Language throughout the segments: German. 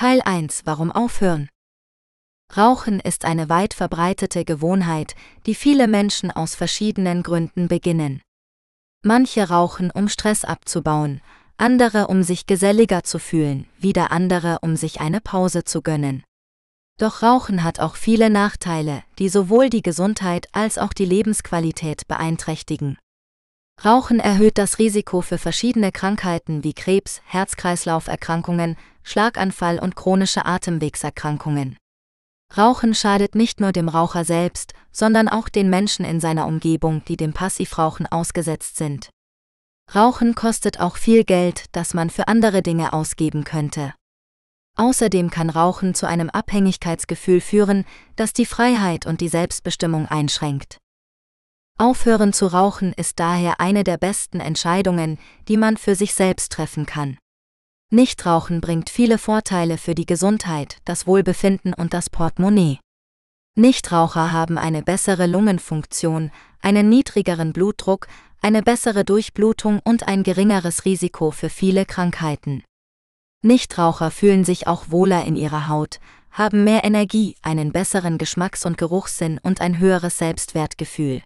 Teil 1 Warum aufhören? Rauchen ist eine weit verbreitete Gewohnheit, die viele Menschen aus verschiedenen Gründen beginnen. Manche rauchen, um Stress abzubauen, andere um sich geselliger zu fühlen, wieder andere um sich eine Pause zu gönnen. Doch Rauchen hat auch viele Nachteile, die sowohl die Gesundheit als auch die Lebensqualität beeinträchtigen. Rauchen erhöht das Risiko für verschiedene Krankheiten wie Krebs, Herz-Kreislauf-Erkrankungen, Schlaganfall und chronische Atemwegserkrankungen. Rauchen schadet nicht nur dem Raucher selbst, sondern auch den Menschen in seiner Umgebung, die dem Passivrauchen ausgesetzt sind. Rauchen kostet auch viel Geld, das man für andere Dinge ausgeben könnte. Außerdem kann Rauchen zu einem Abhängigkeitsgefühl führen, das die Freiheit und die Selbstbestimmung einschränkt. Aufhören zu rauchen ist daher eine der besten Entscheidungen, die man für sich selbst treffen kann. Nichtrauchen bringt viele Vorteile für die Gesundheit, das Wohlbefinden und das Portemonnaie. Nichtraucher haben eine bessere Lungenfunktion, einen niedrigeren Blutdruck, eine bessere Durchblutung und ein geringeres Risiko für viele Krankheiten. Nichtraucher fühlen sich auch wohler in ihrer Haut, haben mehr Energie, einen besseren Geschmacks- und Geruchssinn und ein höheres Selbstwertgefühl.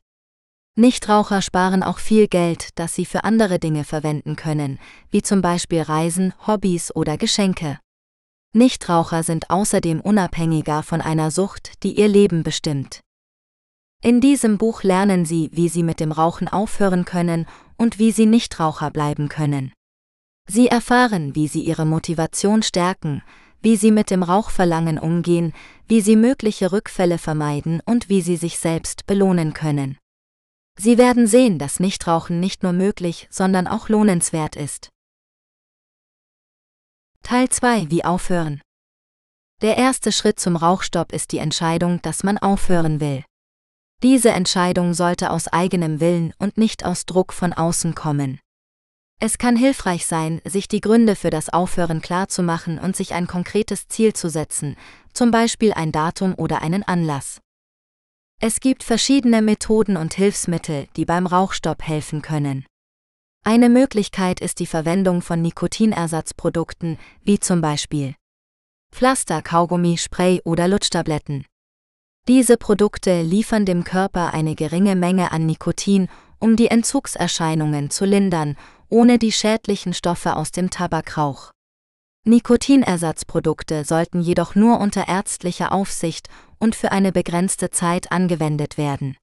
Nichtraucher sparen auch viel Geld, das sie für andere Dinge verwenden können, wie zum Beispiel Reisen, Hobbys oder Geschenke. Nichtraucher sind außerdem unabhängiger von einer Sucht, die ihr Leben bestimmt. In diesem Buch lernen Sie, wie Sie mit dem Rauchen aufhören können und wie Sie Nichtraucher bleiben können. Sie erfahren, wie sie ihre Motivation stärken, wie sie mit dem Rauchverlangen umgehen, wie sie mögliche Rückfälle vermeiden und wie sie sich selbst belohnen können. Sie werden sehen, dass Nichtrauchen nicht nur möglich, sondern auch lohnenswert ist. Teil 2 Wie aufhören. Der erste Schritt zum Rauchstopp ist die Entscheidung, dass man aufhören will. Diese Entscheidung sollte aus eigenem Willen und nicht aus Druck von außen kommen. Es kann hilfreich sein, sich die Gründe für das Aufhören klarzumachen und sich ein konkretes Ziel zu setzen, zum Beispiel ein Datum oder einen Anlass. Es gibt verschiedene Methoden und Hilfsmittel, die beim Rauchstopp helfen können. Eine Möglichkeit ist die Verwendung von Nikotinersatzprodukten, wie zum Beispiel Pflaster, Kaugummi, Spray oder Lutschtabletten. Diese Produkte liefern dem Körper eine geringe Menge an Nikotin, um die Entzugserscheinungen zu lindern ohne die schädlichen Stoffe aus dem Tabakrauch. Nikotinersatzprodukte sollten jedoch nur unter ärztlicher Aufsicht und für eine begrenzte Zeit angewendet werden.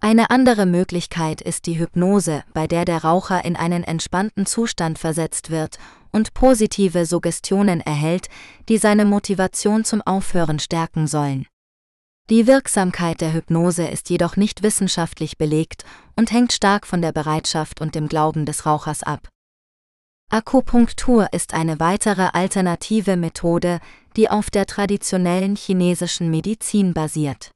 Eine andere Möglichkeit ist die Hypnose, bei der der Raucher in einen entspannten Zustand versetzt wird und positive Suggestionen erhält, die seine Motivation zum Aufhören stärken sollen. Die Wirksamkeit der Hypnose ist jedoch nicht wissenschaftlich belegt und hängt stark von der Bereitschaft und dem Glauben des Rauchers ab. Akupunktur ist eine weitere alternative Methode, die auf der traditionellen chinesischen Medizin basiert.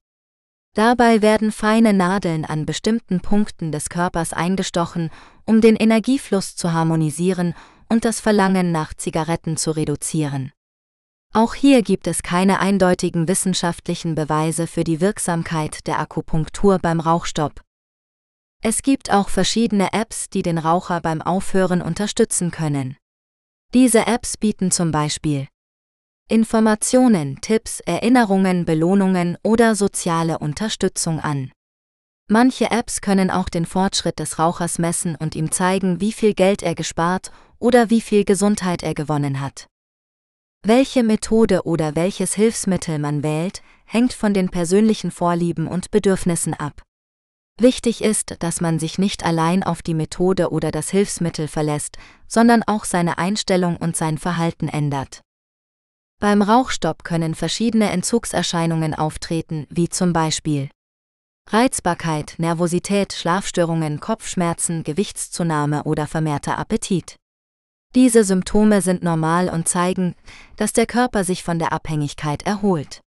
Dabei werden feine Nadeln an bestimmten Punkten des Körpers eingestochen, um den Energiefluss zu harmonisieren und das Verlangen nach Zigaretten zu reduzieren. Auch hier gibt es keine eindeutigen wissenschaftlichen Beweise für die Wirksamkeit der Akupunktur beim Rauchstopp. Es gibt auch verschiedene Apps, die den Raucher beim Aufhören unterstützen können. Diese Apps bieten zum Beispiel Informationen, Tipps, Erinnerungen, Belohnungen oder soziale Unterstützung an. Manche Apps können auch den Fortschritt des Rauchers messen und ihm zeigen, wie viel Geld er gespart oder wie viel Gesundheit er gewonnen hat. Welche Methode oder welches Hilfsmittel man wählt, hängt von den persönlichen Vorlieben und Bedürfnissen ab. Wichtig ist, dass man sich nicht allein auf die Methode oder das Hilfsmittel verlässt, sondern auch seine Einstellung und sein Verhalten ändert. Beim Rauchstopp können verschiedene Entzugserscheinungen auftreten, wie zum Beispiel Reizbarkeit, Nervosität, Schlafstörungen, Kopfschmerzen, Gewichtszunahme oder vermehrter Appetit. Diese Symptome sind normal und zeigen, dass der Körper sich von der Abhängigkeit erholt.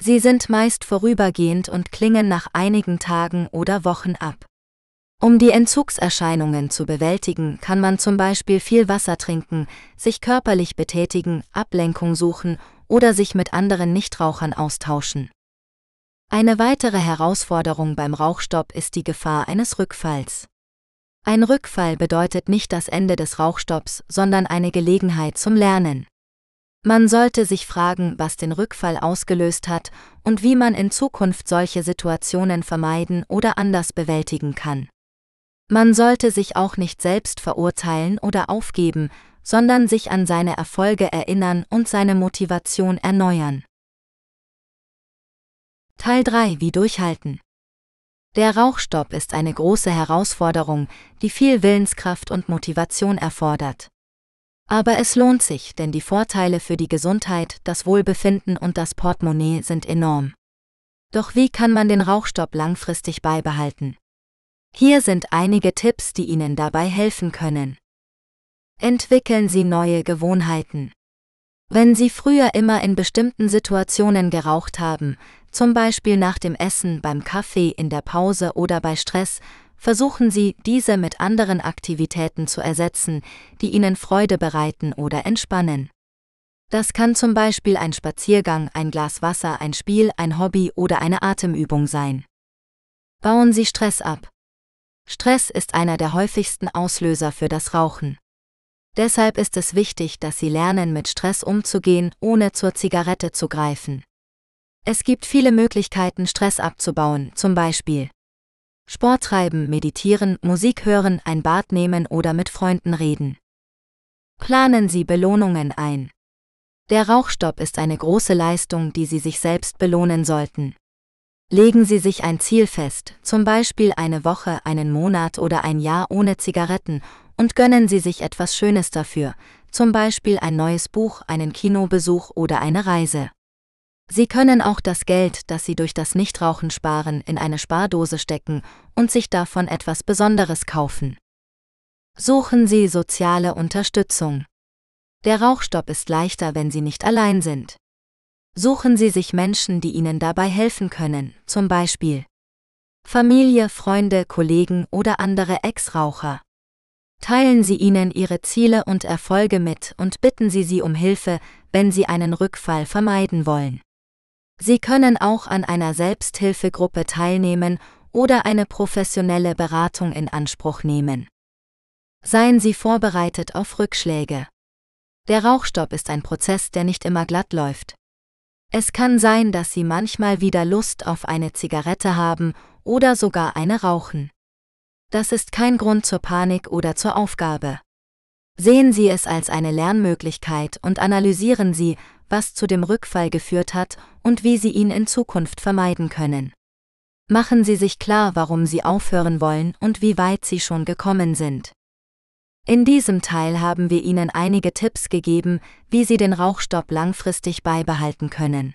Sie sind meist vorübergehend und klingen nach einigen Tagen oder Wochen ab. Um die Entzugserscheinungen zu bewältigen, kann man zum Beispiel viel Wasser trinken, sich körperlich betätigen, Ablenkung suchen oder sich mit anderen Nichtrauchern austauschen. Eine weitere Herausforderung beim Rauchstopp ist die Gefahr eines Rückfalls. Ein Rückfall bedeutet nicht das Ende des Rauchstopps, sondern eine Gelegenheit zum Lernen. Man sollte sich fragen, was den Rückfall ausgelöst hat und wie man in Zukunft solche Situationen vermeiden oder anders bewältigen kann. Man sollte sich auch nicht selbst verurteilen oder aufgeben, sondern sich an seine Erfolge erinnern und seine Motivation erneuern. Teil 3 Wie durchhalten. Der Rauchstopp ist eine große Herausforderung, die viel Willenskraft und Motivation erfordert. Aber es lohnt sich, denn die Vorteile für die Gesundheit, das Wohlbefinden und das Portemonnaie sind enorm. Doch wie kann man den Rauchstopp langfristig beibehalten? Hier sind einige Tipps, die Ihnen dabei helfen können. Entwickeln Sie neue Gewohnheiten. Wenn Sie früher immer in bestimmten Situationen geraucht haben, zum Beispiel nach dem Essen, beim Kaffee, in der Pause oder bei Stress, versuchen Sie, diese mit anderen Aktivitäten zu ersetzen, die Ihnen Freude bereiten oder entspannen. Das kann zum Beispiel ein Spaziergang, ein Glas Wasser, ein Spiel, ein Hobby oder eine Atemübung sein. Bauen Sie Stress ab. Stress ist einer der häufigsten Auslöser für das Rauchen. Deshalb ist es wichtig, dass Sie lernen, mit Stress umzugehen, ohne zur Zigarette zu greifen. Es gibt viele Möglichkeiten, Stress abzubauen, zum Beispiel Sport treiben, meditieren, Musik hören, ein Bad nehmen oder mit Freunden reden. Planen Sie Belohnungen ein. Der Rauchstopp ist eine große Leistung, die Sie sich selbst belohnen sollten. Legen Sie sich ein Ziel fest, zum Beispiel eine Woche, einen Monat oder ein Jahr ohne Zigaretten, und gönnen Sie sich etwas Schönes dafür, zum Beispiel ein neues Buch, einen Kinobesuch oder eine Reise. Sie können auch das Geld, das Sie durch das Nichtrauchen sparen, in eine Spardose stecken und sich davon etwas Besonderes kaufen. Suchen Sie soziale Unterstützung. Der Rauchstopp ist leichter, wenn Sie nicht allein sind. Suchen Sie sich Menschen, die Ihnen dabei helfen können, zum Beispiel Familie, Freunde, Kollegen oder andere Ex-Raucher. Teilen Sie ihnen Ihre Ziele und Erfolge mit und bitten Sie sie um Hilfe, wenn Sie einen Rückfall vermeiden wollen. Sie können auch an einer Selbsthilfegruppe teilnehmen oder eine professionelle Beratung in Anspruch nehmen. Seien Sie vorbereitet auf Rückschläge. Der Rauchstopp ist ein Prozess, der nicht immer glatt läuft. Es kann sein, dass Sie manchmal wieder Lust auf eine Zigarette haben oder sogar eine rauchen. Das ist kein Grund zur Panik oder zur Aufgabe. Sehen Sie es als eine Lernmöglichkeit und analysieren Sie, was zu dem Rückfall geführt hat und wie Sie ihn in Zukunft vermeiden können. Machen Sie sich klar, warum Sie aufhören wollen und wie weit Sie schon gekommen sind. In diesem Teil haben wir Ihnen einige Tipps gegeben, wie Sie den Rauchstopp langfristig beibehalten können.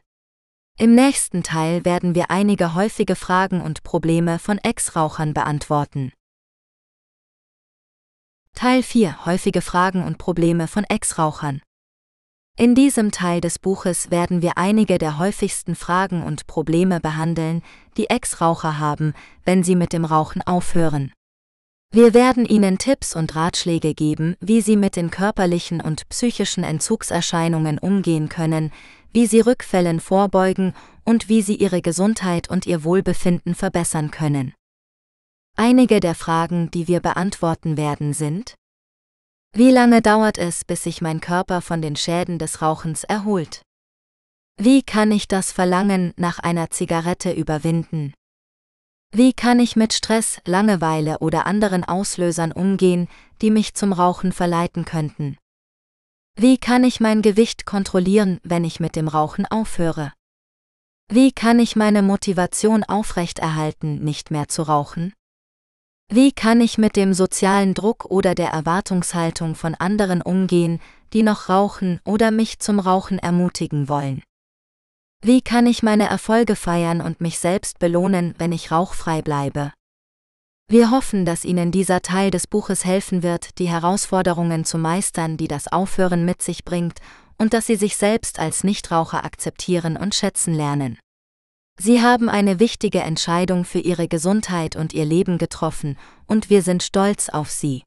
Im nächsten Teil werden wir einige häufige Fragen und Probleme von Ex-Rauchern beantworten. Teil 4 Häufige Fragen und Probleme von Ex-Rauchern. In diesem Teil des Buches werden wir einige der häufigsten Fragen und Probleme behandeln, die Ex-Raucher haben, wenn sie mit dem Rauchen aufhören. Wir werden Ihnen Tipps und Ratschläge geben, wie Sie mit den körperlichen und psychischen Entzugserscheinungen umgehen können, wie Sie Rückfällen vorbeugen und wie Sie Ihre Gesundheit und Ihr Wohlbefinden verbessern können. Einige der Fragen, die wir beantworten werden, sind wie lange dauert es, bis sich mein Körper von den Schäden des Rauchens erholt? Wie kann ich das Verlangen nach einer Zigarette überwinden? Wie kann ich mit Stress, Langeweile oder anderen Auslösern umgehen, die mich zum Rauchen verleiten könnten? Wie kann ich mein Gewicht kontrollieren, wenn ich mit dem Rauchen aufhöre? Wie kann ich meine Motivation aufrechterhalten, nicht mehr zu rauchen? Wie kann ich mit dem sozialen Druck oder der Erwartungshaltung von anderen umgehen, die noch rauchen oder mich zum Rauchen ermutigen wollen? Wie kann ich meine Erfolge feiern und mich selbst belohnen, wenn ich rauchfrei bleibe? Wir hoffen, dass Ihnen dieser Teil des Buches helfen wird, die Herausforderungen zu meistern, die das Aufhören mit sich bringt, und dass Sie sich selbst als Nichtraucher akzeptieren und schätzen lernen. Sie haben eine wichtige Entscheidung für Ihre Gesundheit und Ihr Leben getroffen, und wir sind stolz auf Sie.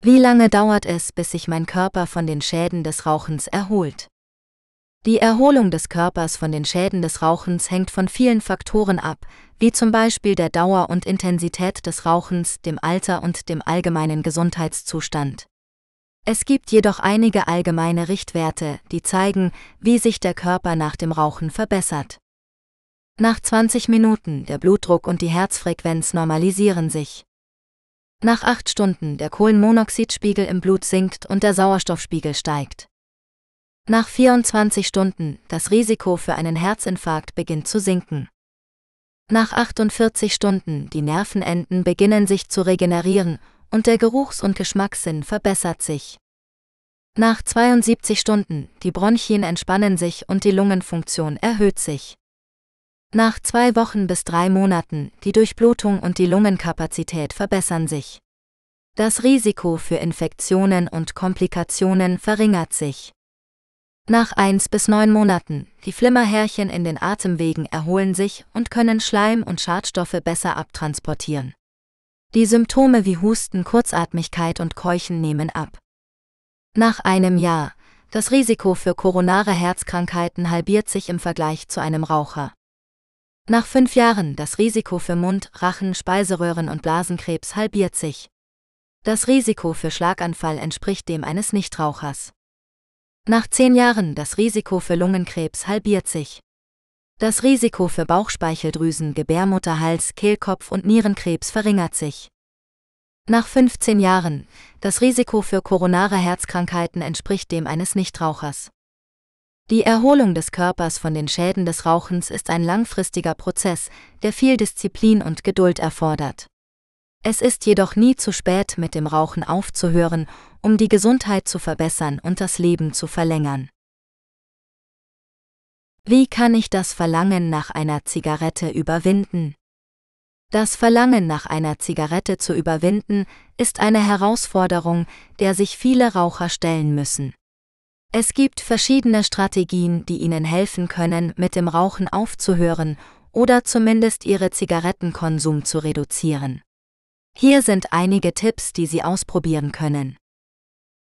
Wie lange dauert es, bis sich mein Körper von den Schäden des Rauchens erholt? Die Erholung des Körpers von den Schäden des Rauchens hängt von vielen Faktoren ab, wie zum Beispiel der Dauer und Intensität des Rauchens, dem Alter und dem allgemeinen Gesundheitszustand. Es gibt jedoch einige allgemeine Richtwerte, die zeigen, wie sich der Körper nach dem Rauchen verbessert. Nach 20 Minuten der Blutdruck und die Herzfrequenz normalisieren sich. Nach 8 Stunden der Kohlenmonoxidspiegel im Blut sinkt und der Sauerstoffspiegel steigt. Nach 24 Stunden das Risiko für einen Herzinfarkt beginnt zu sinken. Nach 48 Stunden die Nervenenden beginnen sich zu regenerieren und der Geruchs- und Geschmackssinn verbessert sich. Nach 72 Stunden die Bronchien entspannen sich und die Lungenfunktion erhöht sich. Nach zwei Wochen bis drei Monaten die Durchblutung und die Lungenkapazität verbessern sich. Das Risiko für Infektionen und Komplikationen verringert sich. Nach eins bis neun Monaten, die Flimmerhärchen in den Atemwegen erholen sich und können Schleim und Schadstoffe besser abtransportieren. Die Symptome wie Husten, Kurzatmigkeit und Keuchen nehmen ab. Nach einem Jahr, das Risiko für koronare Herzkrankheiten halbiert sich im Vergleich zu einem Raucher. Nach fünf Jahren das Risiko für Mund-, Rachen-, Speiseröhren- und Blasenkrebs halbiert sich. Das Risiko für Schlaganfall entspricht dem eines Nichtrauchers. Nach zehn Jahren das Risiko für Lungenkrebs halbiert sich. Das Risiko für Bauchspeicheldrüsen, Gebärmutterhals, Kehlkopf und Nierenkrebs verringert sich. Nach 15 Jahren, das Risiko für koronare Herzkrankheiten entspricht dem eines Nichtrauchers. Die Erholung des Körpers von den Schäden des Rauchens ist ein langfristiger Prozess, der viel Disziplin und Geduld erfordert. Es ist jedoch nie zu spät, mit dem Rauchen aufzuhören, um die Gesundheit zu verbessern und das Leben zu verlängern. Wie kann ich das Verlangen nach einer Zigarette überwinden? Das Verlangen nach einer Zigarette zu überwinden, ist eine Herausforderung, der sich viele Raucher stellen müssen. Es gibt verschiedene Strategien, die Ihnen helfen können, mit dem Rauchen aufzuhören oder zumindest Ihre Zigarettenkonsum zu reduzieren. Hier sind einige Tipps, die Sie ausprobieren können.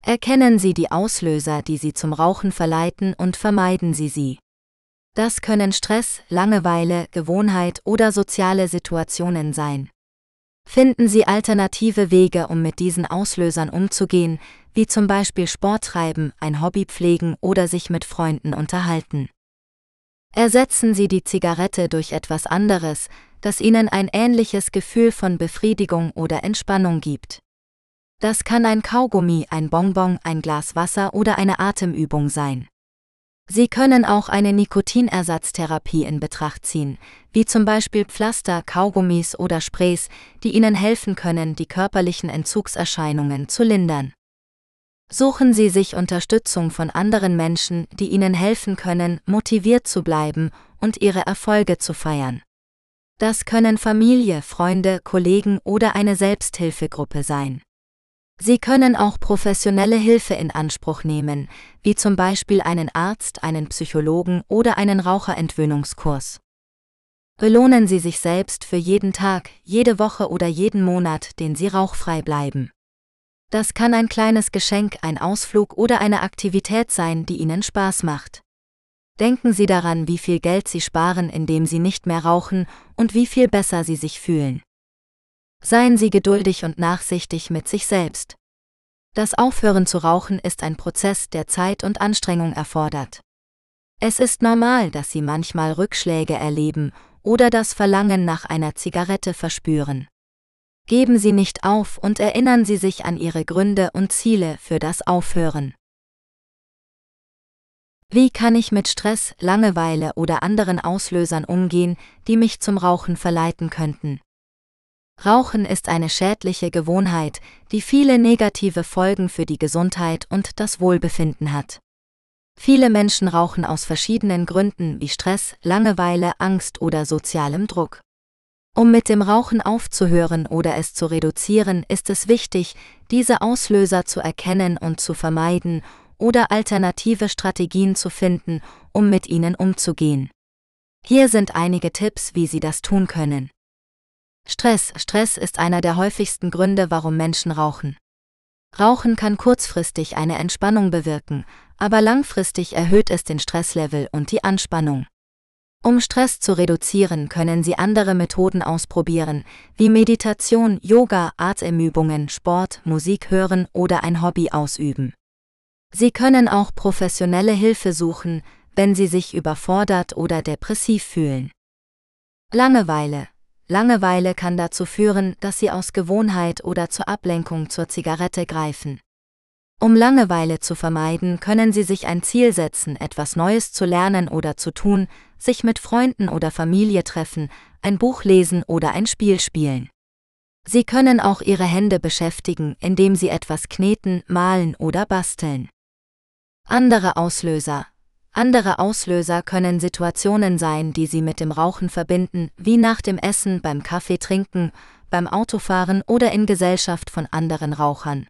Erkennen Sie die Auslöser, die Sie zum Rauchen verleiten und vermeiden Sie sie. Das können Stress, Langeweile, Gewohnheit oder soziale Situationen sein. Finden Sie alternative Wege, um mit diesen Auslösern umzugehen, wie zum Beispiel Sport treiben, ein Hobby pflegen oder sich mit Freunden unterhalten. Ersetzen Sie die Zigarette durch etwas anderes, das Ihnen ein ähnliches Gefühl von Befriedigung oder Entspannung gibt. Das kann ein Kaugummi, ein Bonbon, ein Glas Wasser oder eine Atemübung sein. Sie können auch eine Nikotinersatztherapie in Betracht ziehen, wie zum Beispiel Pflaster, Kaugummis oder Sprays, die Ihnen helfen können, die körperlichen Entzugserscheinungen zu lindern. Suchen Sie sich Unterstützung von anderen Menschen, die Ihnen helfen können, motiviert zu bleiben und Ihre Erfolge zu feiern. Das können Familie, Freunde, Kollegen oder eine Selbsthilfegruppe sein. Sie können auch professionelle Hilfe in Anspruch nehmen, wie zum Beispiel einen Arzt, einen Psychologen oder einen Raucherentwöhnungskurs. Belohnen Sie sich selbst für jeden Tag, jede Woche oder jeden Monat, den Sie rauchfrei bleiben. Das kann ein kleines Geschenk, ein Ausflug oder eine Aktivität sein, die Ihnen Spaß macht. Denken Sie daran, wie viel Geld Sie sparen, indem Sie nicht mehr rauchen und wie viel besser Sie sich fühlen. Seien Sie geduldig und nachsichtig mit sich selbst. Das Aufhören zu rauchen ist ein Prozess, der Zeit und Anstrengung erfordert. Es ist normal, dass Sie manchmal Rückschläge erleben oder das Verlangen nach einer Zigarette verspüren. Geben Sie nicht auf und erinnern Sie sich an Ihre Gründe und Ziele für das Aufhören. Wie kann ich mit Stress, Langeweile oder anderen Auslösern umgehen, die mich zum Rauchen verleiten könnten? Rauchen ist eine schädliche Gewohnheit, die viele negative Folgen für die Gesundheit und das Wohlbefinden hat. Viele Menschen rauchen aus verschiedenen Gründen wie Stress, Langeweile, Angst oder sozialem Druck. Um mit dem Rauchen aufzuhören oder es zu reduzieren, ist es wichtig, diese Auslöser zu erkennen und zu vermeiden oder alternative Strategien zu finden, um mit ihnen umzugehen. Hier sind einige Tipps, wie Sie das tun können. Stress. Stress ist einer der häufigsten Gründe, warum Menschen rauchen. Rauchen kann kurzfristig eine Entspannung bewirken, aber langfristig erhöht es den Stresslevel und die Anspannung. Um Stress zu reduzieren, können Sie andere Methoden ausprobieren, wie Meditation, Yoga, Atemübungen, Sport, Musik hören oder ein Hobby ausüben. Sie können auch professionelle Hilfe suchen, wenn Sie sich überfordert oder depressiv fühlen. Langeweile. Langeweile kann dazu führen, dass Sie aus Gewohnheit oder zur Ablenkung zur Zigarette greifen. Um Langeweile zu vermeiden, können Sie sich ein Ziel setzen, etwas Neues zu lernen oder zu tun, sich mit Freunden oder Familie treffen, ein Buch lesen oder ein Spiel spielen. Sie können auch Ihre Hände beschäftigen, indem Sie etwas kneten, malen oder basteln. Andere Auslöser. Andere Auslöser können Situationen sein, die Sie mit dem Rauchen verbinden, wie nach dem Essen, beim Kaffee trinken, beim Autofahren oder in Gesellschaft von anderen Rauchern.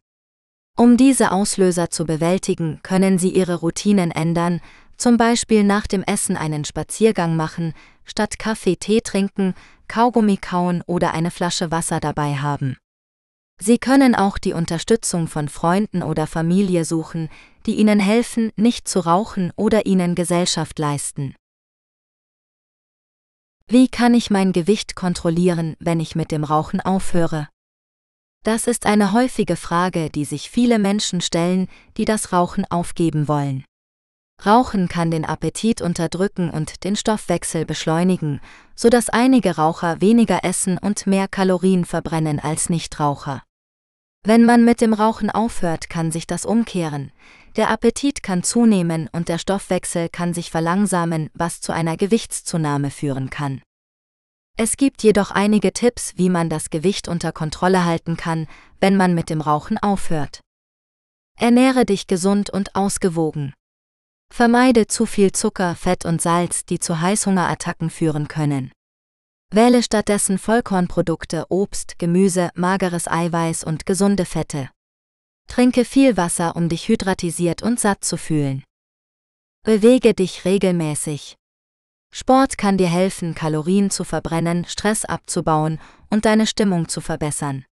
Um diese Auslöser zu bewältigen, können Sie Ihre Routinen ändern, zum Beispiel nach dem Essen einen Spaziergang machen, statt Kaffee Tee trinken, Kaugummi kauen oder eine Flasche Wasser dabei haben. Sie können auch die Unterstützung von Freunden oder Familie suchen, die Ihnen helfen, nicht zu rauchen oder Ihnen Gesellschaft leisten. Wie kann ich mein Gewicht kontrollieren, wenn ich mit dem Rauchen aufhöre? Das ist eine häufige Frage, die sich viele Menschen stellen, die das Rauchen aufgeben wollen. Rauchen kann den Appetit unterdrücken und den Stoffwechsel beschleunigen, so dass einige Raucher weniger essen und mehr Kalorien verbrennen als Nichtraucher. Wenn man mit dem Rauchen aufhört, kann sich das umkehren. Der Appetit kann zunehmen und der Stoffwechsel kann sich verlangsamen, was zu einer Gewichtszunahme führen kann. Es gibt jedoch einige Tipps, wie man das Gewicht unter Kontrolle halten kann, wenn man mit dem Rauchen aufhört. Ernähre dich gesund und ausgewogen. Vermeide zu viel Zucker, Fett und Salz, die zu Heißhungerattacken führen können. Wähle stattdessen Vollkornprodukte, Obst, Gemüse, mageres Eiweiß und gesunde Fette. Trinke viel Wasser, um dich hydratisiert und satt zu fühlen. Bewege dich regelmäßig. Sport kann dir helfen, Kalorien zu verbrennen, Stress abzubauen und deine Stimmung zu verbessern.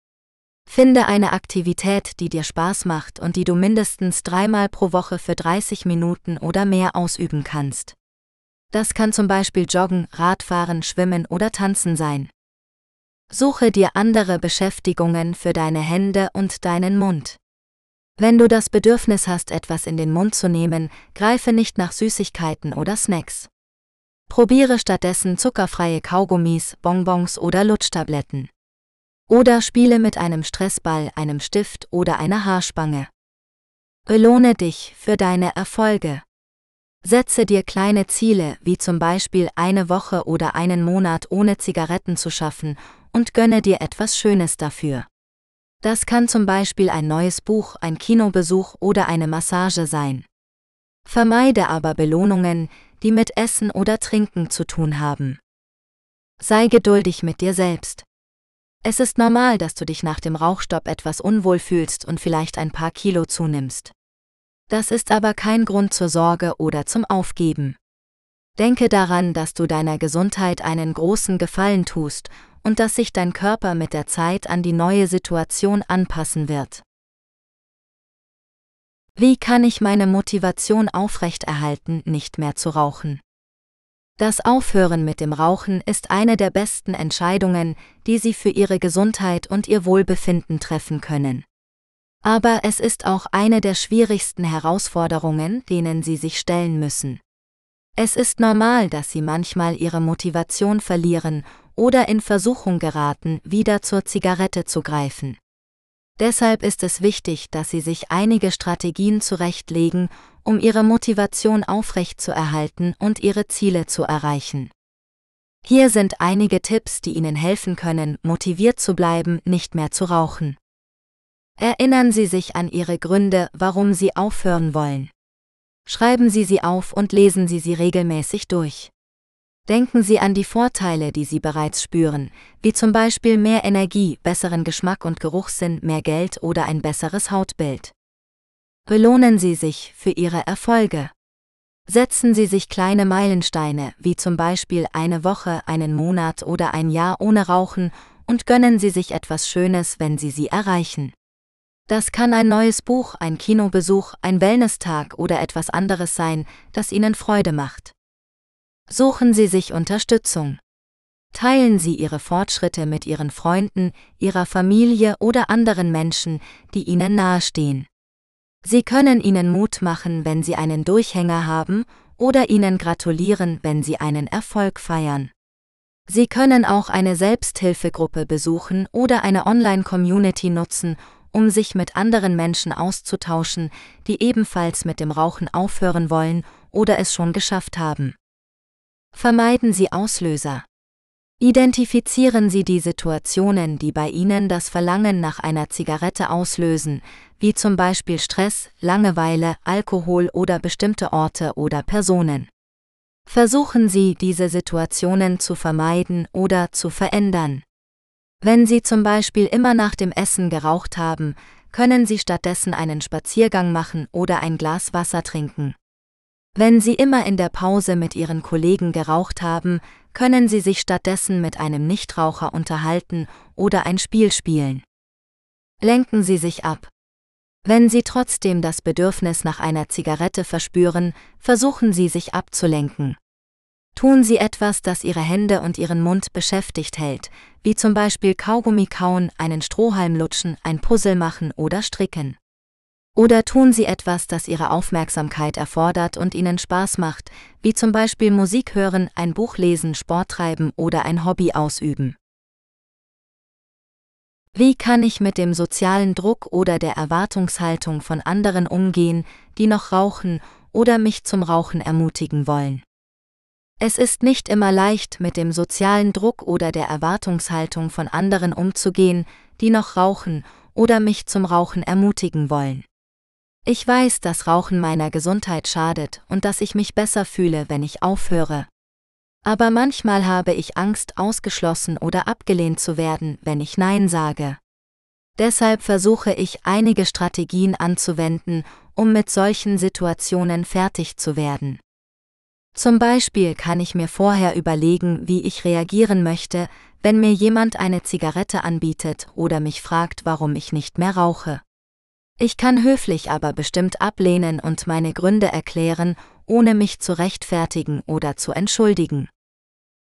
Finde eine Aktivität, die dir Spaß macht und die du mindestens dreimal pro Woche für 30 Minuten oder mehr ausüben kannst. Das kann zum Beispiel Joggen, Radfahren, Schwimmen oder Tanzen sein. Suche dir andere Beschäftigungen für deine Hände und deinen Mund. Wenn du das Bedürfnis hast, etwas in den Mund zu nehmen, greife nicht nach Süßigkeiten oder Snacks. Probiere stattdessen zuckerfreie Kaugummis, Bonbons oder Lutschtabletten. Oder spiele mit einem Stressball, einem Stift oder einer Haarspange. Belohne dich für deine Erfolge. Setze dir kleine Ziele, wie zum Beispiel eine Woche oder einen Monat ohne Zigaretten zu schaffen, und gönne dir etwas Schönes dafür. Das kann zum Beispiel ein neues Buch, ein Kinobesuch oder eine Massage sein. Vermeide aber Belohnungen, die mit Essen oder Trinken zu tun haben. Sei geduldig mit dir selbst. Es ist normal, dass du dich nach dem Rauchstopp etwas unwohl fühlst und vielleicht ein paar Kilo zunimmst. Das ist aber kein Grund zur Sorge oder zum Aufgeben. Denke daran, dass du deiner Gesundheit einen großen Gefallen tust und dass sich dein Körper mit der Zeit an die neue Situation anpassen wird. Wie kann ich meine Motivation aufrechterhalten, nicht mehr zu rauchen? Das Aufhören mit dem Rauchen ist eine der besten Entscheidungen, die Sie für Ihre Gesundheit und Ihr Wohlbefinden treffen können. Aber es ist auch eine der schwierigsten Herausforderungen, denen Sie sich stellen müssen. Es ist normal, dass Sie manchmal Ihre Motivation verlieren oder in Versuchung geraten, wieder zur Zigarette zu greifen. Deshalb ist es wichtig, dass Sie sich einige Strategien zurechtlegen, um Ihre Motivation aufrechtzuerhalten und Ihre Ziele zu erreichen. Hier sind einige Tipps, die Ihnen helfen können, motiviert zu bleiben, nicht mehr zu rauchen. Erinnern Sie sich an Ihre Gründe, warum Sie aufhören wollen. Schreiben Sie sie auf und lesen Sie sie regelmäßig durch. Denken Sie an die Vorteile, die Sie bereits spüren, wie zum Beispiel mehr Energie, besseren Geschmack und Geruchssinn, mehr Geld oder ein besseres Hautbild. Belohnen Sie sich für Ihre Erfolge. Setzen Sie sich kleine Meilensteine, wie zum Beispiel eine Woche, einen Monat oder ein Jahr ohne Rauchen, und gönnen Sie sich etwas Schönes, wenn Sie sie erreichen. Das kann ein neues Buch, ein Kinobesuch, ein Wellnesstag oder etwas anderes sein, das Ihnen Freude macht. Suchen Sie sich Unterstützung. Teilen Sie Ihre Fortschritte mit Ihren Freunden, Ihrer Familie oder anderen Menschen, die Ihnen nahestehen. Sie können Ihnen Mut machen, wenn Sie einen Durchhänger haben, oder Ihnen gratulieren, wenn Sie einen Erfolg feiern. Sie können auch eine Selbsthilfegruppe besuchen oder eine Online-Community nutzen, um sich mit anderen Menschen auszutauschen, die ebenfalls mit dem Rauchen aufhören wollen oder es schon geschafft haben. Vermeiden Sie Auslöser. Identifizieren Sie die Situationen, die bei Ihnen das Verlangen nach einer Zigarette auslösen, wie zum Beispiel Stress, Langeweile, Alkohol oder bestimmte Orte oder Personen. Versuchen Sie, diese Situationen zu vermeiden oder zu verändern. Wenn Sie zum Beispiel immer nach dem Essen geraucht haben, können Sie stattdessen einen Spaziergang machen oder ein Glas Wasser trinken. Wenn Sie immer in der Pause mit Ihren Kollegen geraucht haben, können Sie sich stattdessen mit einem Nichtraucher unterhalten oder ein Spiel spielen. Lenken Sie sich ab. Wenn Sie trotzdem das Bedürfnis nach einer Zigarette verspüren, versuchen Sie sich abzulenken. Tun Sie etwas, das Ihre Hände und Ihren Mund beschäftigt hält, wie zum Beispiel Kaugummi kauen, einen Strohhalm lutschen, ein Puzzle machen oder stricken. Oder tun Sie etwas, das Ihre Aufmerksamkeit erfordert und Ihnen Spaß macht, wie zum Beispiel Musik hören, ein Buch lesen, Sport treiben oder ein Hobby ausüben. Wie kann ich mit dem sozialen Druck oder der Erwartungshaltung von anderen umgehen, die noch rauchen oder mich zum Rauchen ermutigen wollen? Es ist nicht immer leicht, mit dem sozialen Druck oder der Erwartungshaltung von anderen umzugehen, die noch rauchen oder mich zum Rauchen ermutigen wollen. Ich weiß, dass Rauchen meiner Gesundheit schadet und dass ich mich besser fühle, wenn ich aufhöre. Aber manchmal habe ich Angst, ausgeschlossen oder abgelehnt zu werden, wenn ich Nein sage. Deshalb versuche ich einige Strategien anzuwenden, um mit solchen Situationen fertig zu werden. Zum Beispiel kann ich mir vorher überlegen, wie ich reagieren möchte, wenn mir jemand eine Zigarette anbietet oder mich fragt, warum ich nicht mehr rauche. Ich kann höflich aber bestimmt ablehnen und meine Gründe erklären, ohne mich zu rechtfertigen oder zu entschuldigen.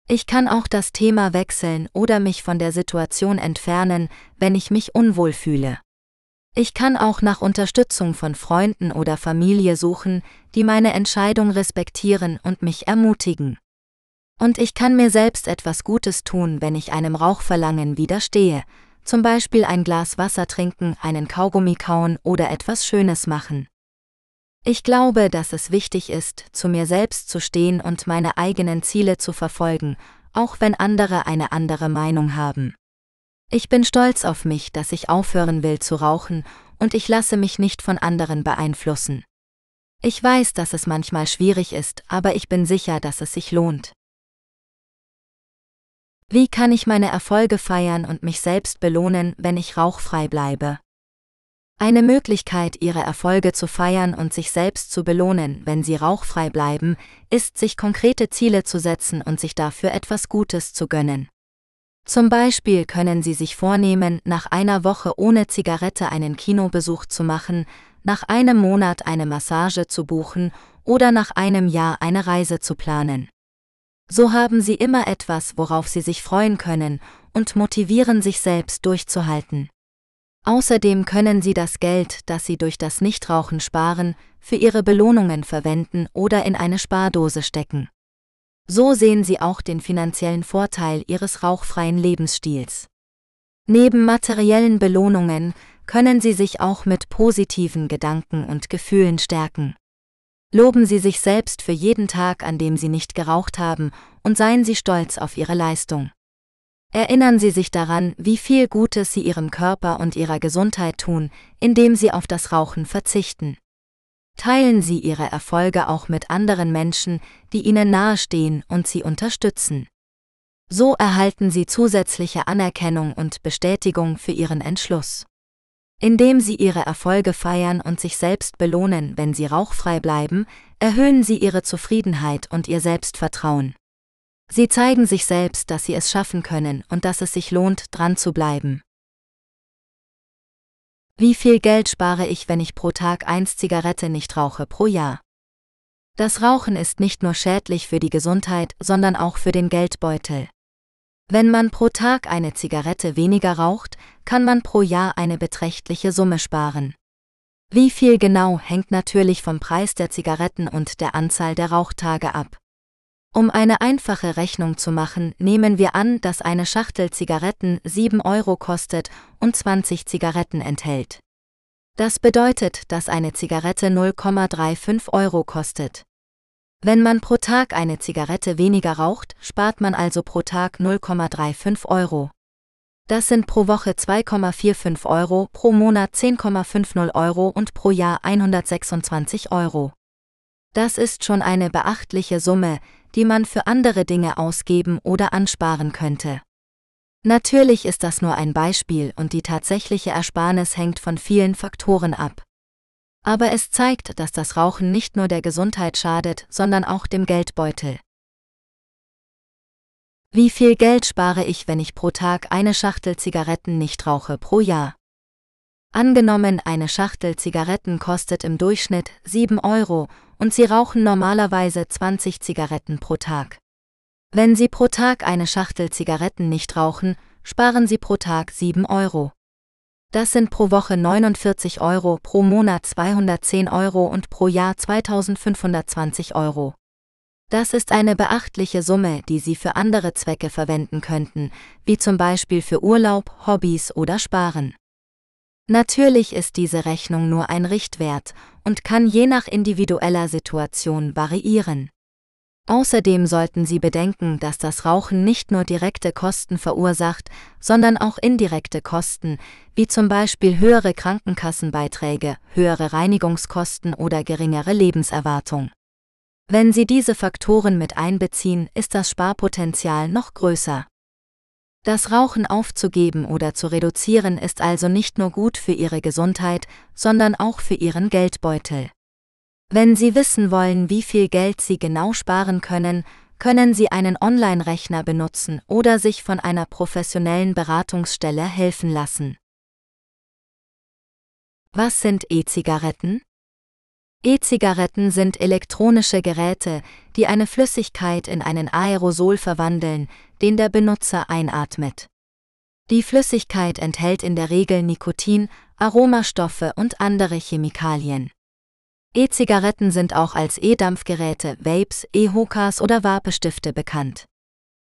Ich kann auch das Thema wechseln oder mich von der Situation entfernen, wenn ich mich unwohl fühle. Ich kann auch nach Unterstützung von Freunden oder Familie suchen, die meine Entscheidung respektieren und mich ermutigen. Und ich kann mir selbst etwas Gutes tun, wenn ich einem Rauchverlangen widerstehe, zum Beispiel ein Glas Wasser trinken, einen Kaugummi kauen oder etwas Schönes machen. Ich glaube, dass es wichtig ist, zu mir selbst zu stehen und meine eigenen Ziele zu verfolgen, auch wenn andere eine andere Meinung haben. Ich bin stolz auf mich, dass ich aufhören will zu rauchen, und ich lasse mich nicht von anderen beeinflussen. Ich weiß, dass es manchmal schwierig ist, aber ich bin sicher, dass es sich lohnt. Wie kann ich meine Erfolge feiern und mich selbst belohnen, wenn ich rauchfrei bleibe? Eine Möglichkeit, ihre Erfolge zu feiern und sich selbst zu belohnen, wenn sie rauchfrei bleiben, ist, sich konkrete Ziele zu setzen und sich dafür etwas Gutes zu gönnen. Zum Beispiel können Sie sich vornehmen, nach einer Woche ohne Zigarette einen Kinobesuch zu machen, nach einem Monat eine Massage zu buchen oder nach einem Jahr eine Reise zu planen. So haben sie immer etwas, worauf sie sich freuen können und motivieren sich selbst durchzuhalten. Außerdem können sie das Geld, das sie durch das Nichtrauchen sparen, für ihre Belohnungen verwenden oder in eine Spardose stecken. So sehen sie auch den finanziellen Vorteil ihres rauchfreien Lebensstils. Neben materiellen Belohnungen können sie sich auch mit positiven Gedanken und Gefühlen stärken. Loben Sie sich selbst für jeden Tag, an dem Sie nicht geraucht haben, und seien Sie stolz auf Ihre Leistung. Erinnern Sie sich daran, wie viel Gutes Sie Ihrem Körper und Ihrer Gesundheit tun, indem Sie auf das Rauchen verzichten. Teilen Sie Ihre Erfolge auch mit anderen Menschen, die Ihnen nahestehen und Sie unterstützen. So erhalten Sie zusätzliche Anerkennung und Bestätigung für Ihren Entschluss. Indem sie ihre Erfolge feiern und sich selbst belohnen, wenn sie rauchfrei bleiben, erhöhen sie ihre Zufriedenheit und ihr Selbstvertrauen. Sie zeigen sich selbst, dass sie es schaffen können und dass es sich lohnt, dran zu bleiben. Wie viel Geld spare ich, wenn ich pro Tag eins Zigarette nicht rauche pro Jahr? Das Rauchen ist nicht nur schädlich für die Gesundheit, sondern auch für den Geldbeutel. Wenn man pro Tag eine Zigarette weniger raucht, kann man pro Jahr eine beträchtliche Summe sparen. Wie viel genau hängt natürlich vom Preis der Zigaretten und der Anzahl der Rauchtage ab. Um eine einfache Rechnung zu machen, nehmen wir an, dass eine Schachtel Zigaretten 7 Euro kostet und 20 Zigaretten enthält. Das bedeutet, dass eine Zigarette 0,35 Euro kostet. Wenn man pro Tag eine Zigarette weniger raucht, spart man also pro Tag 0,35 Euro. Das sind pro Woche 2,45 Euro, pro Monat 10,50 Euro und pro Jahr 126 Euro. Das ist schon eine beachtliche Summe, die man für andere Dinge ausgeben oder ansparen könnte. Natürlich ist das nur ein Beispiel und die tatsächliche Ersparnis hängt von vielen Faktoren ab. Aber es zeigt, dass das Rauchen nicht nur der Gesundheit schadet, sondern auch dem Geldbeutel. Wie viel Geld spare ich, wenn ich pro Tag eine Schachtel Zigaretten nicht rauche pro Jahr? Angenommen, eine Schachtel Zigaretten kostet im Durchschnitt 7 Euro und Sie rauchen normalerweise 20 Zigaretten pro Tag. Wenn Sie pro Tag eine Schachtel Zigaretten nicht rauchen, sparen Sie pro Tag 7 Euro. Das sind pro Woche 49 Euro, pro Monat 210 Euro und pro Jahr 2520 Euro. Das ist eine beachtliche Summe, die Sie für andere Zwecke verwenden könnten, wie zum Beispiel für Urlaub, Hobbys oder Sparen. Natürlich ist diese Rechnung nur ein Richtwert und kann je nach individueller Situation variieren. Außerdem sollten Sie bedenken, dass das Rauchen nicht nur direkte Kosten verursacht, sondern auch indirekte Kosten, wie zum Beispiel höhere Krankenkassenbeiträge, höhere Reinigungskosten oder geringere Lebenserwartung. Wenn Sie diese Faktoren mit einbeziehen, ist das Sparpotenzial noch größer. Das Rauchen aufzugeben oder zu reduzieren ist also nicht nur gut für Ihre Gesundheit, sondern auch für Ihren Geldbeutel. Wenn Sie wissen wollen, wie viel Geld Sie genau sparen können, können Sie einen Online-Rechner benutzen oder sich von einer professionellen Beratungsstelle helfen lassen. Was sind E-Zigaretten? E-Zigaretten sind elektronische Geräte, die eine Flüssigkeit in einen Aerosol verwandeln, den der Benutzer einatmet. Die Flüssigkeit enthält in der Regel Nikotin, Aromastoffe und andere Chemikalien. E-Zigaretten sind auch als E-Dampfgeräte, Vapes, E-Hookahs oder Vapestifte bekannt.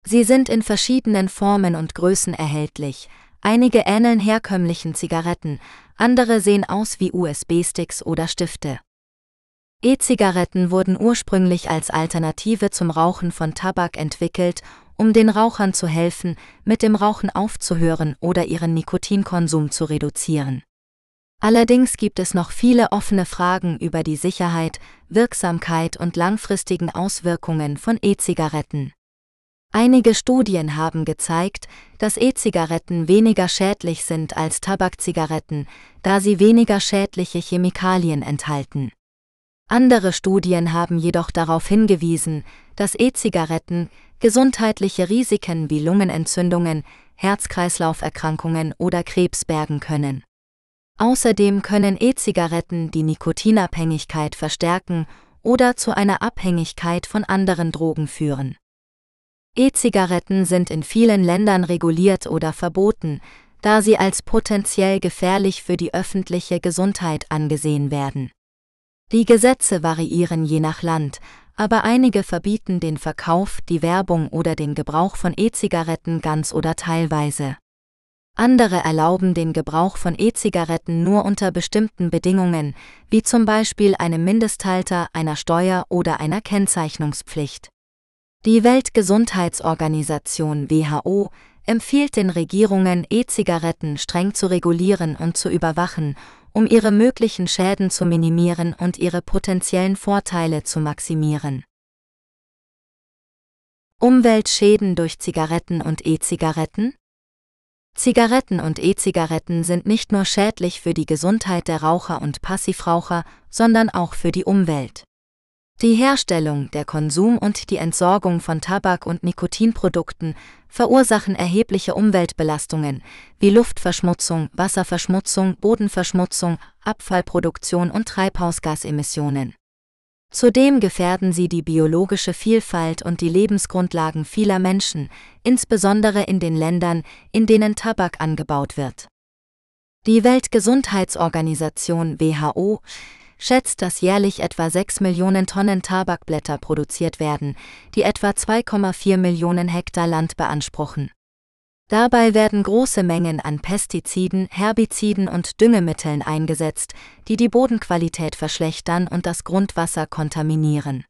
Sie sind in verschiedenen Formen und Größen erhältlich. Einige ähneln herkömmlichen Zigaretten, andere sehen aus wie USB-Sticks oder Stifte. E-Zigaretten wurden ursprünglich als Alternative zum Rauchen von Tabak entwickelt, um den Rauchern zu helfen, mit dem Rauchen aufzuhören oder ihren Nikotinkonsum zu reduzieren. Allerdings gibt es noch viele offene Fragen über die Sicherheit, Wirksamkeit und langfristigen Auswirkungen von E-Zigaretten. Einige Studien haben gezeigt, dass E-Zigaretten weniger schädlich sind als Tabakzigaretten, da sie weniger schädliche Chemikalien enthalten. Andere Studien haben jedoch darauf hingewiesen, dass E-Zigaretten gesundheitliche Risiken wie Lungenentzündungen, Herz-Kreislauf-Erkrankungen oder Krebs bergen können. Außerdem können E-Zigaretten die Nikotinabhängigkeit verstärken oder zu einer Abhängigkeit von anderen Drogen führen. E-Zigaretten sind in vielen Ländern reguliert oder verboten, da sie als potenziell gefährlich für die öffentliche Gesundheit angesehen werden. Die Gesetze variieren je nach Land, aber einige verbieten den Verkauf, die Werbung oder den Gebrauch von E-Zigaretten ganz oder teilweise. Andere erlauben den Gebrauch von E-Zigaretten nur unter bestimmten Bedingungen, wie zum Beispiel einem Mindesthalter, einer Steuer oder einer Kennzeichnungspflicht. Die Weltgesundheitsorganisation WHO empfiehlt den Regierungen, E-Zigaretten streng zu regulieren und zu überwachen, um ihre möglichen Schäden zu minimieren und ihre potenziellen Vorteile zu maximieren. Umweltschäden durch Zigaretten und E-Zigaretten? Zigaretten und E-Zigaretten sind nicht nur schädlich für die Gesundheit der Raucher und Passivraucher, sondern auch für die Umwelt. Die Herstellung, der Konsum und die Entsorgung von Tabak- und Nikotinprodukten verursachen erhebliche Umweltbelastungen wie Luftverschmutzung, Wasserverschmutzung, Bodenverschmutzung, Abfallproduktion und Treibhausgasemissionen. Zudem gefährden sie die biologische Vielfalt und die Lebensgrundlagen vieler Menschen, insbesondere in den Ländern, in denen Tabak angebaut wird. Die Weltgesundheitsorganisation WHO schätzt, dass jährlich etwa 6 Millionen Tonnen Tabakblätter produziert werden, die etwa 2,4 Millionen Hektar Land beanspruchen. Dabei werden große Mengen an Pestiziden, Herbiziden und Düngemitteln eingesetzt, die die Bodenqualität verschlechtern und das Grundwasser kontaminieren.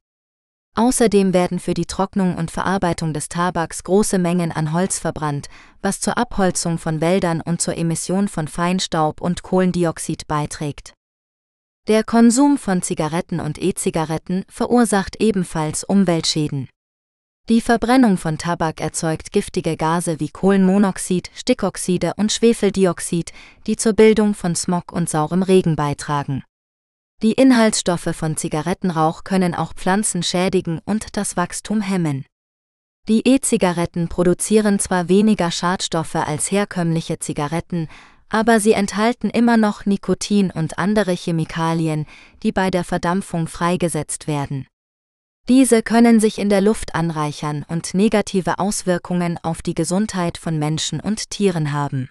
Außerdem werden für die Trocknung und Verarbeitung des Tabaks große Mengen an Holz verbrannt, was zur Abholzung von Wäldern und zur Emission von Feinstaub und Kohlendioxid beiträgt. Der Konsum von Zigaretten und E-Zigaretten verursacht ebenfalls Umweltschäden. Die Verbrennung von Tabak erzeugt giftige Gase wie Kohlenmonoxid, Stickoxide und Schwefeldioxid, die zur Bildung von Smog und saurem Regen beitragen. Die Inhaltsstoffe von Zigarettenrauch können auch Pflanzen schädigen und das Wachstum hemmen. Die E-Zigaretten produzieren zwar weniger Schadstoffe als herkömmliche Zigaretten, aber sie enthalten immer noch Nikotin und andere Chemikalien, die bei der Verdampfung freigesetzt werden. Diese können sich in der Luft anreichern und negative Auswirkungen auf die Gesundheit von Menschen und Tieren haben.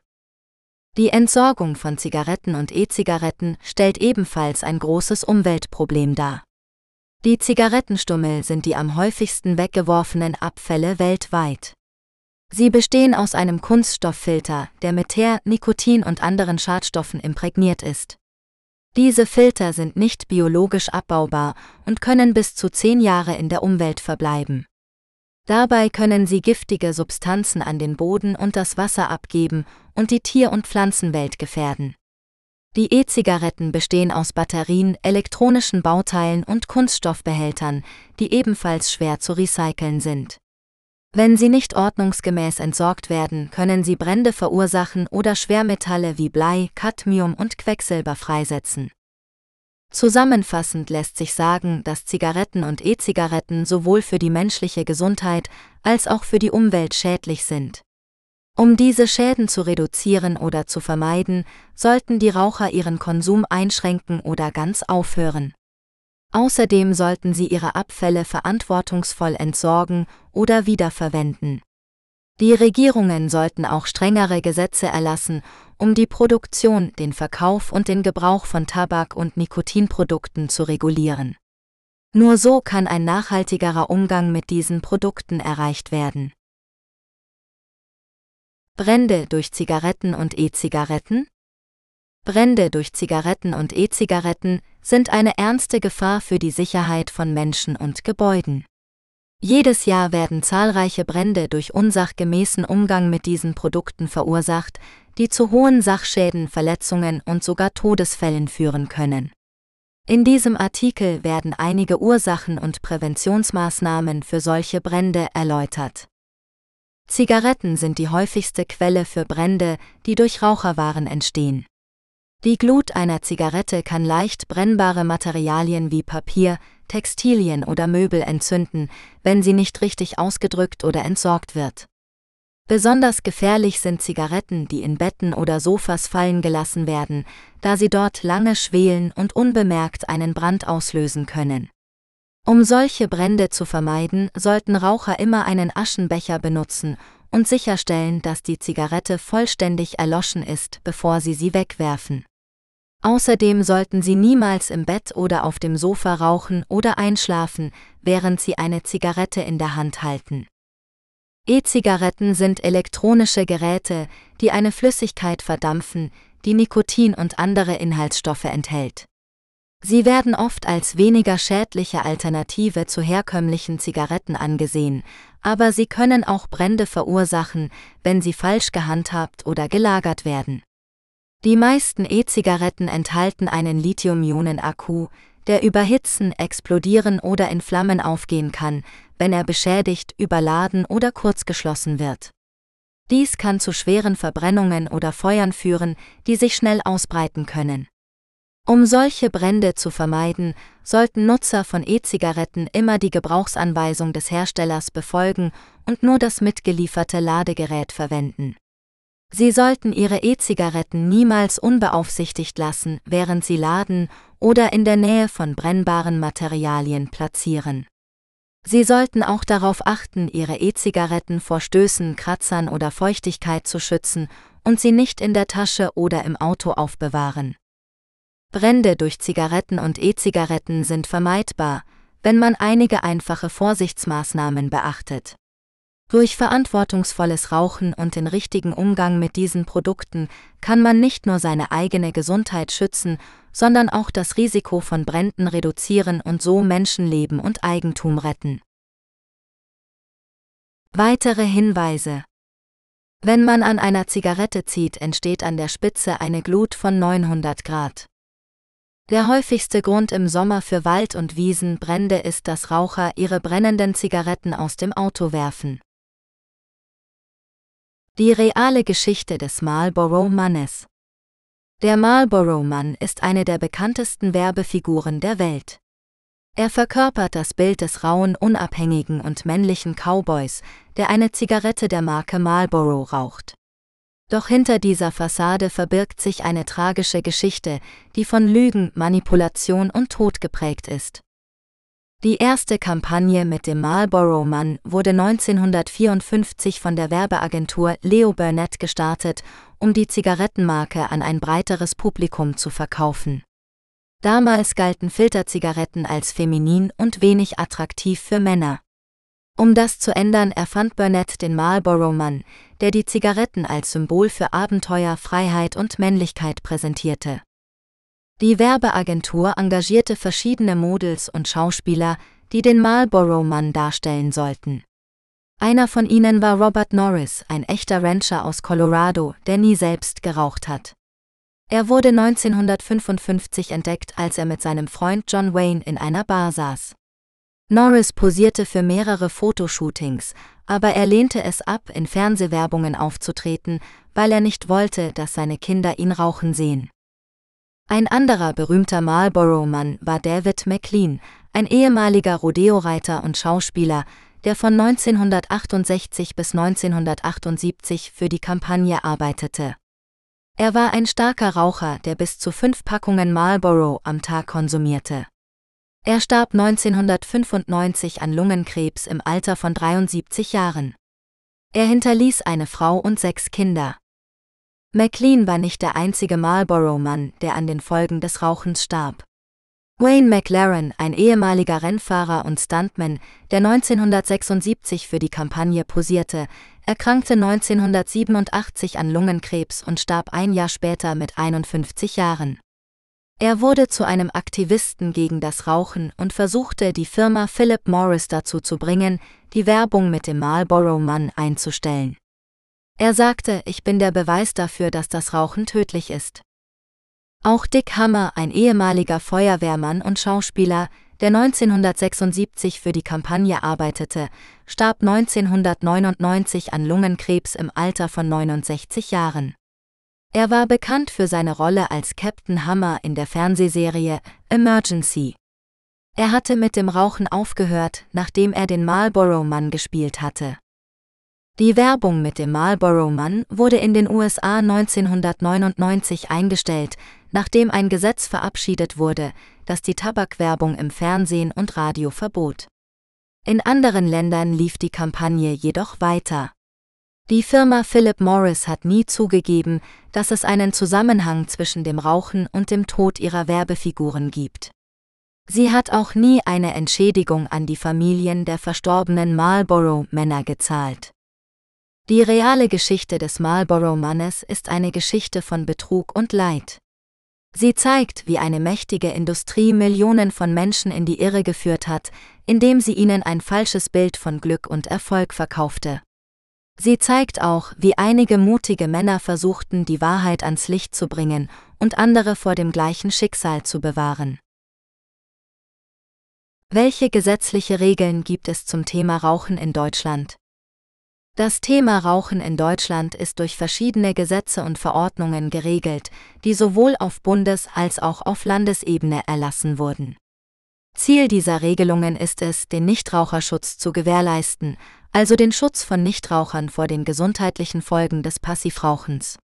Die Entsorgung von Zigaretten und E-Zigaretten stellt ebenfalls ein großes Umweltproblem dar. Die Zigarettenstummel sind die am häufigsten weggeworfenen Abfälle weltweit. Sie bestehen aus einem Kunststofffilter, der mit Teer, Nikotin und anderen Schadstoffen imprägniert ist. Diese Filter sind nicht biologisch abbaubar und können bis zu zehn Jahre in der Umwelt verbleiben. Dabei können sie giftige Substanzen an den Boden und das Wasser abgeben und die Tier- und Pflanzenwelt gefährden. Die E-Zigaretten bestehen aus Batterien, elektronischen Bauteilen und Kunststoffbehältern, die ebenfalls schwer zu recyceln sind. Wenn sie nicht ordnungsgemäß entsorgt werden, können sie Brände verursachen oder Schwermetalle wie Blei, Cadmium und Quecksilber freisetzen. Zusammenfassend lässt sich sagen, dass Zigaretten und E-Zigaretten sowohl für die menschliche Gesundheit als auch für die Umwelt schädlich sind. Um diese Schäden zu reduzieren oder zu vermeiden, sollten die Raucher ihren Konsum einschränken oder ganz aufhören. Außerdem sollten sie ihre Abfälle verantwortungsvoll entsorgen oder wiederverwenden. Die Regierungen sollten auch strengere Gesetze erlassen, um die Produktion, den Verkauf und den Gebrauch von Tabak- und Nikotinprodukten zu regulieren. Nur so kann ein nachhaltigerer Umgang mit diesen Produkten erreicht werden. Brände durch Zigaretten und E-Zigaretten Brände durch Zigaretten und E-Zigaretten sind eine ernste Gefahr für die Sicherheit von Menschen und Gebäuden. Jedes Jahr werden zahlreiche Brände durch unsachgemäßen Umgang mit diesen Produkten verursacht, die zu hohen Sachschäden, Verletzungen und sogar Todesfällen führen können. In diesem Artikel werden einige Ursachen und Präventionsmaßnahmen für solche Brände erläutert. Zigaretten sind die häufigste Quelle für Brände, die durch Raucherwaren entstehen. Die Glut einer Zigarette kann leicht brennbare Materialien wie Papier, Textilien oder Möbel entzünden, wenn sie nicht richtig ausgedrückt oder entsorgt wird. Besonders gefährlich sind Zigaretten, die in Betten oder Sofas fallen gelassen werden, da sie dort lange schwelen und unbemerkt einen Brand auslösen können. Um solche Brände zu vermeiden, sollten Raucher immer einen Aschenbecher benutzen und sicherstellen, dass die Zigarette vollständig erloschen ist, bevor sie sie wegwerfen. Außerdem sollten Sie niemals im Bett oder auf dem Sofa rauchen oder einschlafen, während Sie eine Zigarette in der Hand halten. E-Zigaretten sind elektronische Geräte, die eine Flüssigkeit verdampfen, die Nikotin und andere Inhaltsstoffe enthält. Sie werden oft als weniger schädliche Alternative zu herkömmlichen Zigaretten angesehen, aber sie können auch Brände verursachen, wenn sie falsch gehandhabt oder gelagert werden. Die meisten E-Zigaretten enthalten einen Lithium-Ionen-Akku, der überhitzen, explodieren oder in Flammen aufgehen kann, wenn er beschädigt, überladen oder kurzgeschlossen wird. Dies kann zu schweren Verbrennungen oder Feuern führen, die sich schnell ausbreiten können. Um solche Brände zu vermeiden, sollten Nutzer von E-Zigaretten immer die Gebrauchsanweisung des Herstellers befolgen und nur das mitgelieferte Ladegerät verwenden. Sie sollten Ihre E-Zigaretten niemals unbeaufsichtigt lassen, während Sie laden oder in der Nähe von brennbaren Materialien platzieren. Sie sollten auch darauf achten, ihre E-Zigaretten vor Stößen, Kratzern oder Feuchtigkeit zu schützen und sie nicht in der Tasche oder im Auto aufbewahren. Brände durch Zigaretten und E-Zigaretten sind vermeidbar, wenn man einige einfache Vorsichtsmaßnahmen beachtet. Durch verantwortungsvolles Rauchen und den richtigen Umgang mit diesen Produkten kann man nicht nur seine eigene Gesundheit schützen, sondern auch das Risiko von Bränden reduzieren und so Menschenleben und Eigentum retten. Weitere Hinweise Wenn man an einer Zigarette zieht, entsteht an der Spitze eine Glut von 900 Grad. Der häufigste Grund im Sommer für Wald- und Wiesenbrände ist, dass Raucher ihre brennenden Zigaretten aus dem Auto werfen. Die reale Geschichte des Marlboro Mannes. Der Marlboro Mann ist eine der bekanntesten Werbefiguren der Welt. Er verkörpert das Bild des rauen, unabhängigen und männlichen Cowboys, der eine Zigarette der Marke Marlboro raucht. Doch hinter dieser Fassade verbirgt sich eine tragische Geschichte, die von Lügen, Manipulation und Tod geprägt ist. Die erste Kampagne mit dem Marlboro Mann wurde 1954 von der Werbeagentur Leo Burnett gestartet, um die Zigarettenmarke an ein breiteres Publikum zu verkaufen. Damals galten Filterzigaretten als feminin und wenig attraktiv für Männer. Um das zu ändern, erfand Burnett den Marlboro Mann, der die Zigaretten als Symbol für Abenteuer, Freiheit und Männlichkeit präsentierte. Die Werbeagentur engagierte verschiedene Models und Schauspieler, die den Marlboro-Mann darstellen sollten. Einer von ihnen war Robert Norris, ein echter Rancher aus Colorado, der nie selbst geraucht hat. Er wurde 1955 entdeckt, als er mit seinem Freund John Wayne in einer Bar saß. Norris posierte für mehrere Fotoshootings, aber er lehnte es ab, in Fernsehwerbungen aufzutreten, weil er nicht wollte, dass seine Kinder ihn rauchen sehen. Ein anderer berühmter Marlboro-Mann war David McLean, ein ehemaliger Rodeo-Reiter und Schauspieler, der von 1968 bis 1978 für die Kampagne arbeitete. Er war ein starker Raucher, der bis zu fünf Packungen Marlboro am Tag konsumierte. Er starb 1995 an Lungenkrebs im Alter von 73 Jahren. Er hinterließ eine Frau und sechs Kinder. McLean war nicht der einzige Marlboro-Mann, der an den Folgen des Rauchens starb. Wayne McLaren, ein ehemaliger Rennfahrer und Stuntman, der 1976 für die Kampagne posierte, erkrankte 1987 an Lungenkrebs und starb ein Jahr später mit 51 Jahren. Er wurde zu einem Aktivisten gegen das Rauchen und versuchte die Firma Philip Morris dazu zu bringen, die Werbung mit dem Marlboro-Mann einzustellen. Er sagte, ich bin der Beweis dafür, dass das Rauchen tödlich ist. Auch Dick Hammer, ein ehemaliger Feuerwehrmann und Schauspieler, der 1976 für die Kampagne arbeitete, starb 1999 an Lungenkrebs im Alter von 69 Jahren. Er war bekannt für seine Rolle als Captain Hammer in der Fernsehserie Emergency. Er hatte mit dem Rauchen aufgehört, nachdem er den Marlboro Mann gespielt hatte. Die Werbung mit dem Marlboro Mann wurde in den USA 1999 eingestellt, nachdem ein Gesetz verabschiedet wurde, das die Tabakwerbung im Fernsehen und Radio verbot. In anderen Ländern lief die Kampagne jedoch weiter. Die Firma Philip Morris hat nie zugegeben, dass es einen Zusammenhang zwischen dem Rauchen und dem Tod ihrer Werbefiguren gibt. Sie hat auch nie eine Entschädigung an die Familien der verstorbenen Marlboro-Männer gezahlt. Die reale Geschichte des Marlboro-Mannes ist eine Geschichte von Betrug und Leid. Sie zeigt, wie eine mächtige Industrie Millionen von Menschen in die Irre geführt hat, indem sie ihnen ein falsches Bild von Glück und Erfolg verkaufte. Sie zeigt auch, wie einige mutige Männer versuchten, die Wahrheit ans Licht zu bringen und andere vor dem gleichen Schicksal zu bewahren. Welche gesetzliche Regeln gibt es zum Thema Rauchen in Deutschland? Das Thema Rauchen in Deutschland ist durch verschiedene Gesetze und Verordnungen geregelt, die sowohl auf Bundes- als auch auf Landesebene erlassen wurden. Ziel dieser Regelungen ist es, den Nichtraucherschutz zu gewährleisten, also den Schutz von Nichtrauchern vor den gesundheitlichen Folgen des Passivrauchens.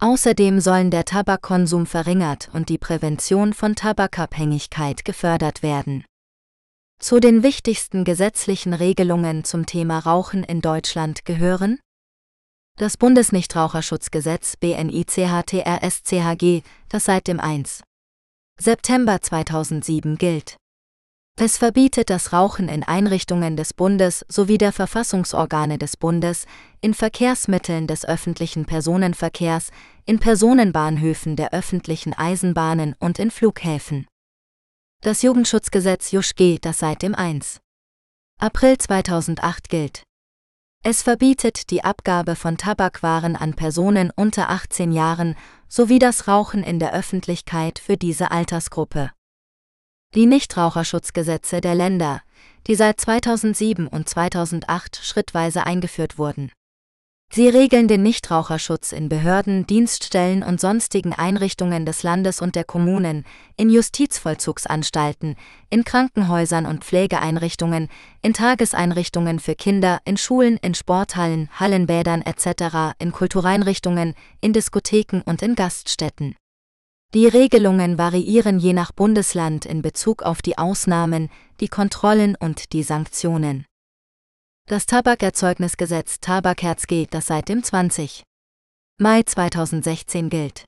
Außerdem sollen der Tabakkonsum verringert und die Prävention von Tabakabhängigkeit gefördert werden. Zu den wichtigsten gesetzlichen Regelungen zum Thema Rauchen in Deutschland gehören das Bundesnichtraucherschutzgesetz BNICHTRSCHG, das seit dem 1. September 2007 gilt. Es verbietet das Rauchen in Einrichtungen des Bundes sowie der Verfassungsorgane des Bundes, in Verkehrsmitteln des öffentlichen Personenverkehrs, in Personenbahnhöfen der öffentlichen Eisenbahnen und in Flughäfen. Das Jugendschutzgesetz JuSchG, das seit dem 1. April 2008 gilt. Es verbietet die Abgabe von Tabakwaren an Personen unter 18 Jahren sowie das Rauchen in der Öffentlichkeit für diese Altersgruppe. Die Nichtraucherschutzgesetze der Länder, die seit 2007 und 2008 schrittweise eingeführt wurden. Sie regeln den Nichtraucherschutz in Behörden, Dienststellen und sonstigen Einrichtungen des Landes und der Kommunen, in Justizvollzugsanstalten, in Krankenhäusern und Pflegeeinrichtungen, in Tageseinrichtungen für Kinder, in Schulen, in Sporthallen, Hallenbädern etc., in Kultureinrichtungen, in Diskotheken und in Gaststätten. Die Regelungen variieren je nach Bundesland in Bezug auf die Ausnahmen, die Kontrollen und die Sanktionen. Das Tabakerzeugnisgesetz Tabakherzg, das seit dem 20. Mai 2016 gilt.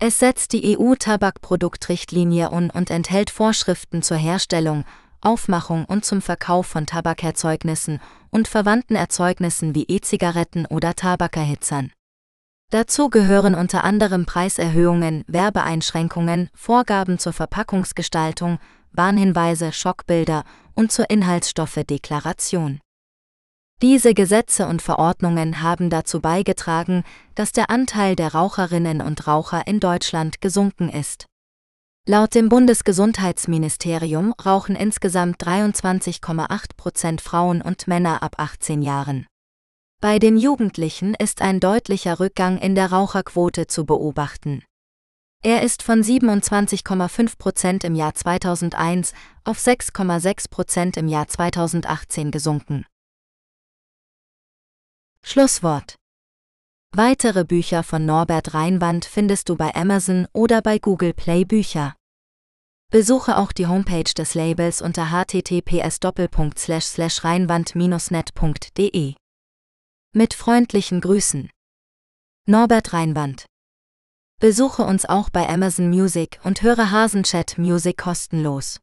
Es setzt die EU-Tabakproduktrichtlinie un und enthält Vorschriften zur Herstellung, Aufmachung und zum Verkauf von Tabakerzeugnissen und verwandten Erzeugnissen wie E-Zigaretten oder Tabakerhitzern. Dazu gehören unter anderem Preiserhöhungen, Werbeeinschränkungen, Vorgaben zur Verpackungsgestaltung, Warnhinweise, Schockbilder und zur Inhaltsstoffedeklaration. Diese Gesetze und Verordnungen haben dazu beigetragen, dass der Anteil der Raucherinnen und Raucher in Deutschland gesunken ist. Laut dem Bundesgesundheitsministerium rauchen insgesamt 23,8 Prozent Frauen und Männer ab 18 Jahren. Bei den Jugendlichen ist ein deutlicher Rückgang in der Raucherquote zu beobachten. Er ist von 27,5 Prozent im Jahr 2001 auf 6,6 Prozent im Jahr 2018 gesunken. Schlusswort. Weitere Bücher von Norbert Reinwand findest du bei Amazon oder bei Google Play Bücher. Besuche auch die Homepage des Labels unter https://reinwand-net.de. Mit freundlichen Grüßen. Norbert Reinwand. Besuche uns auch bei Amazon Music und höre Hasenchat Music kostenlos.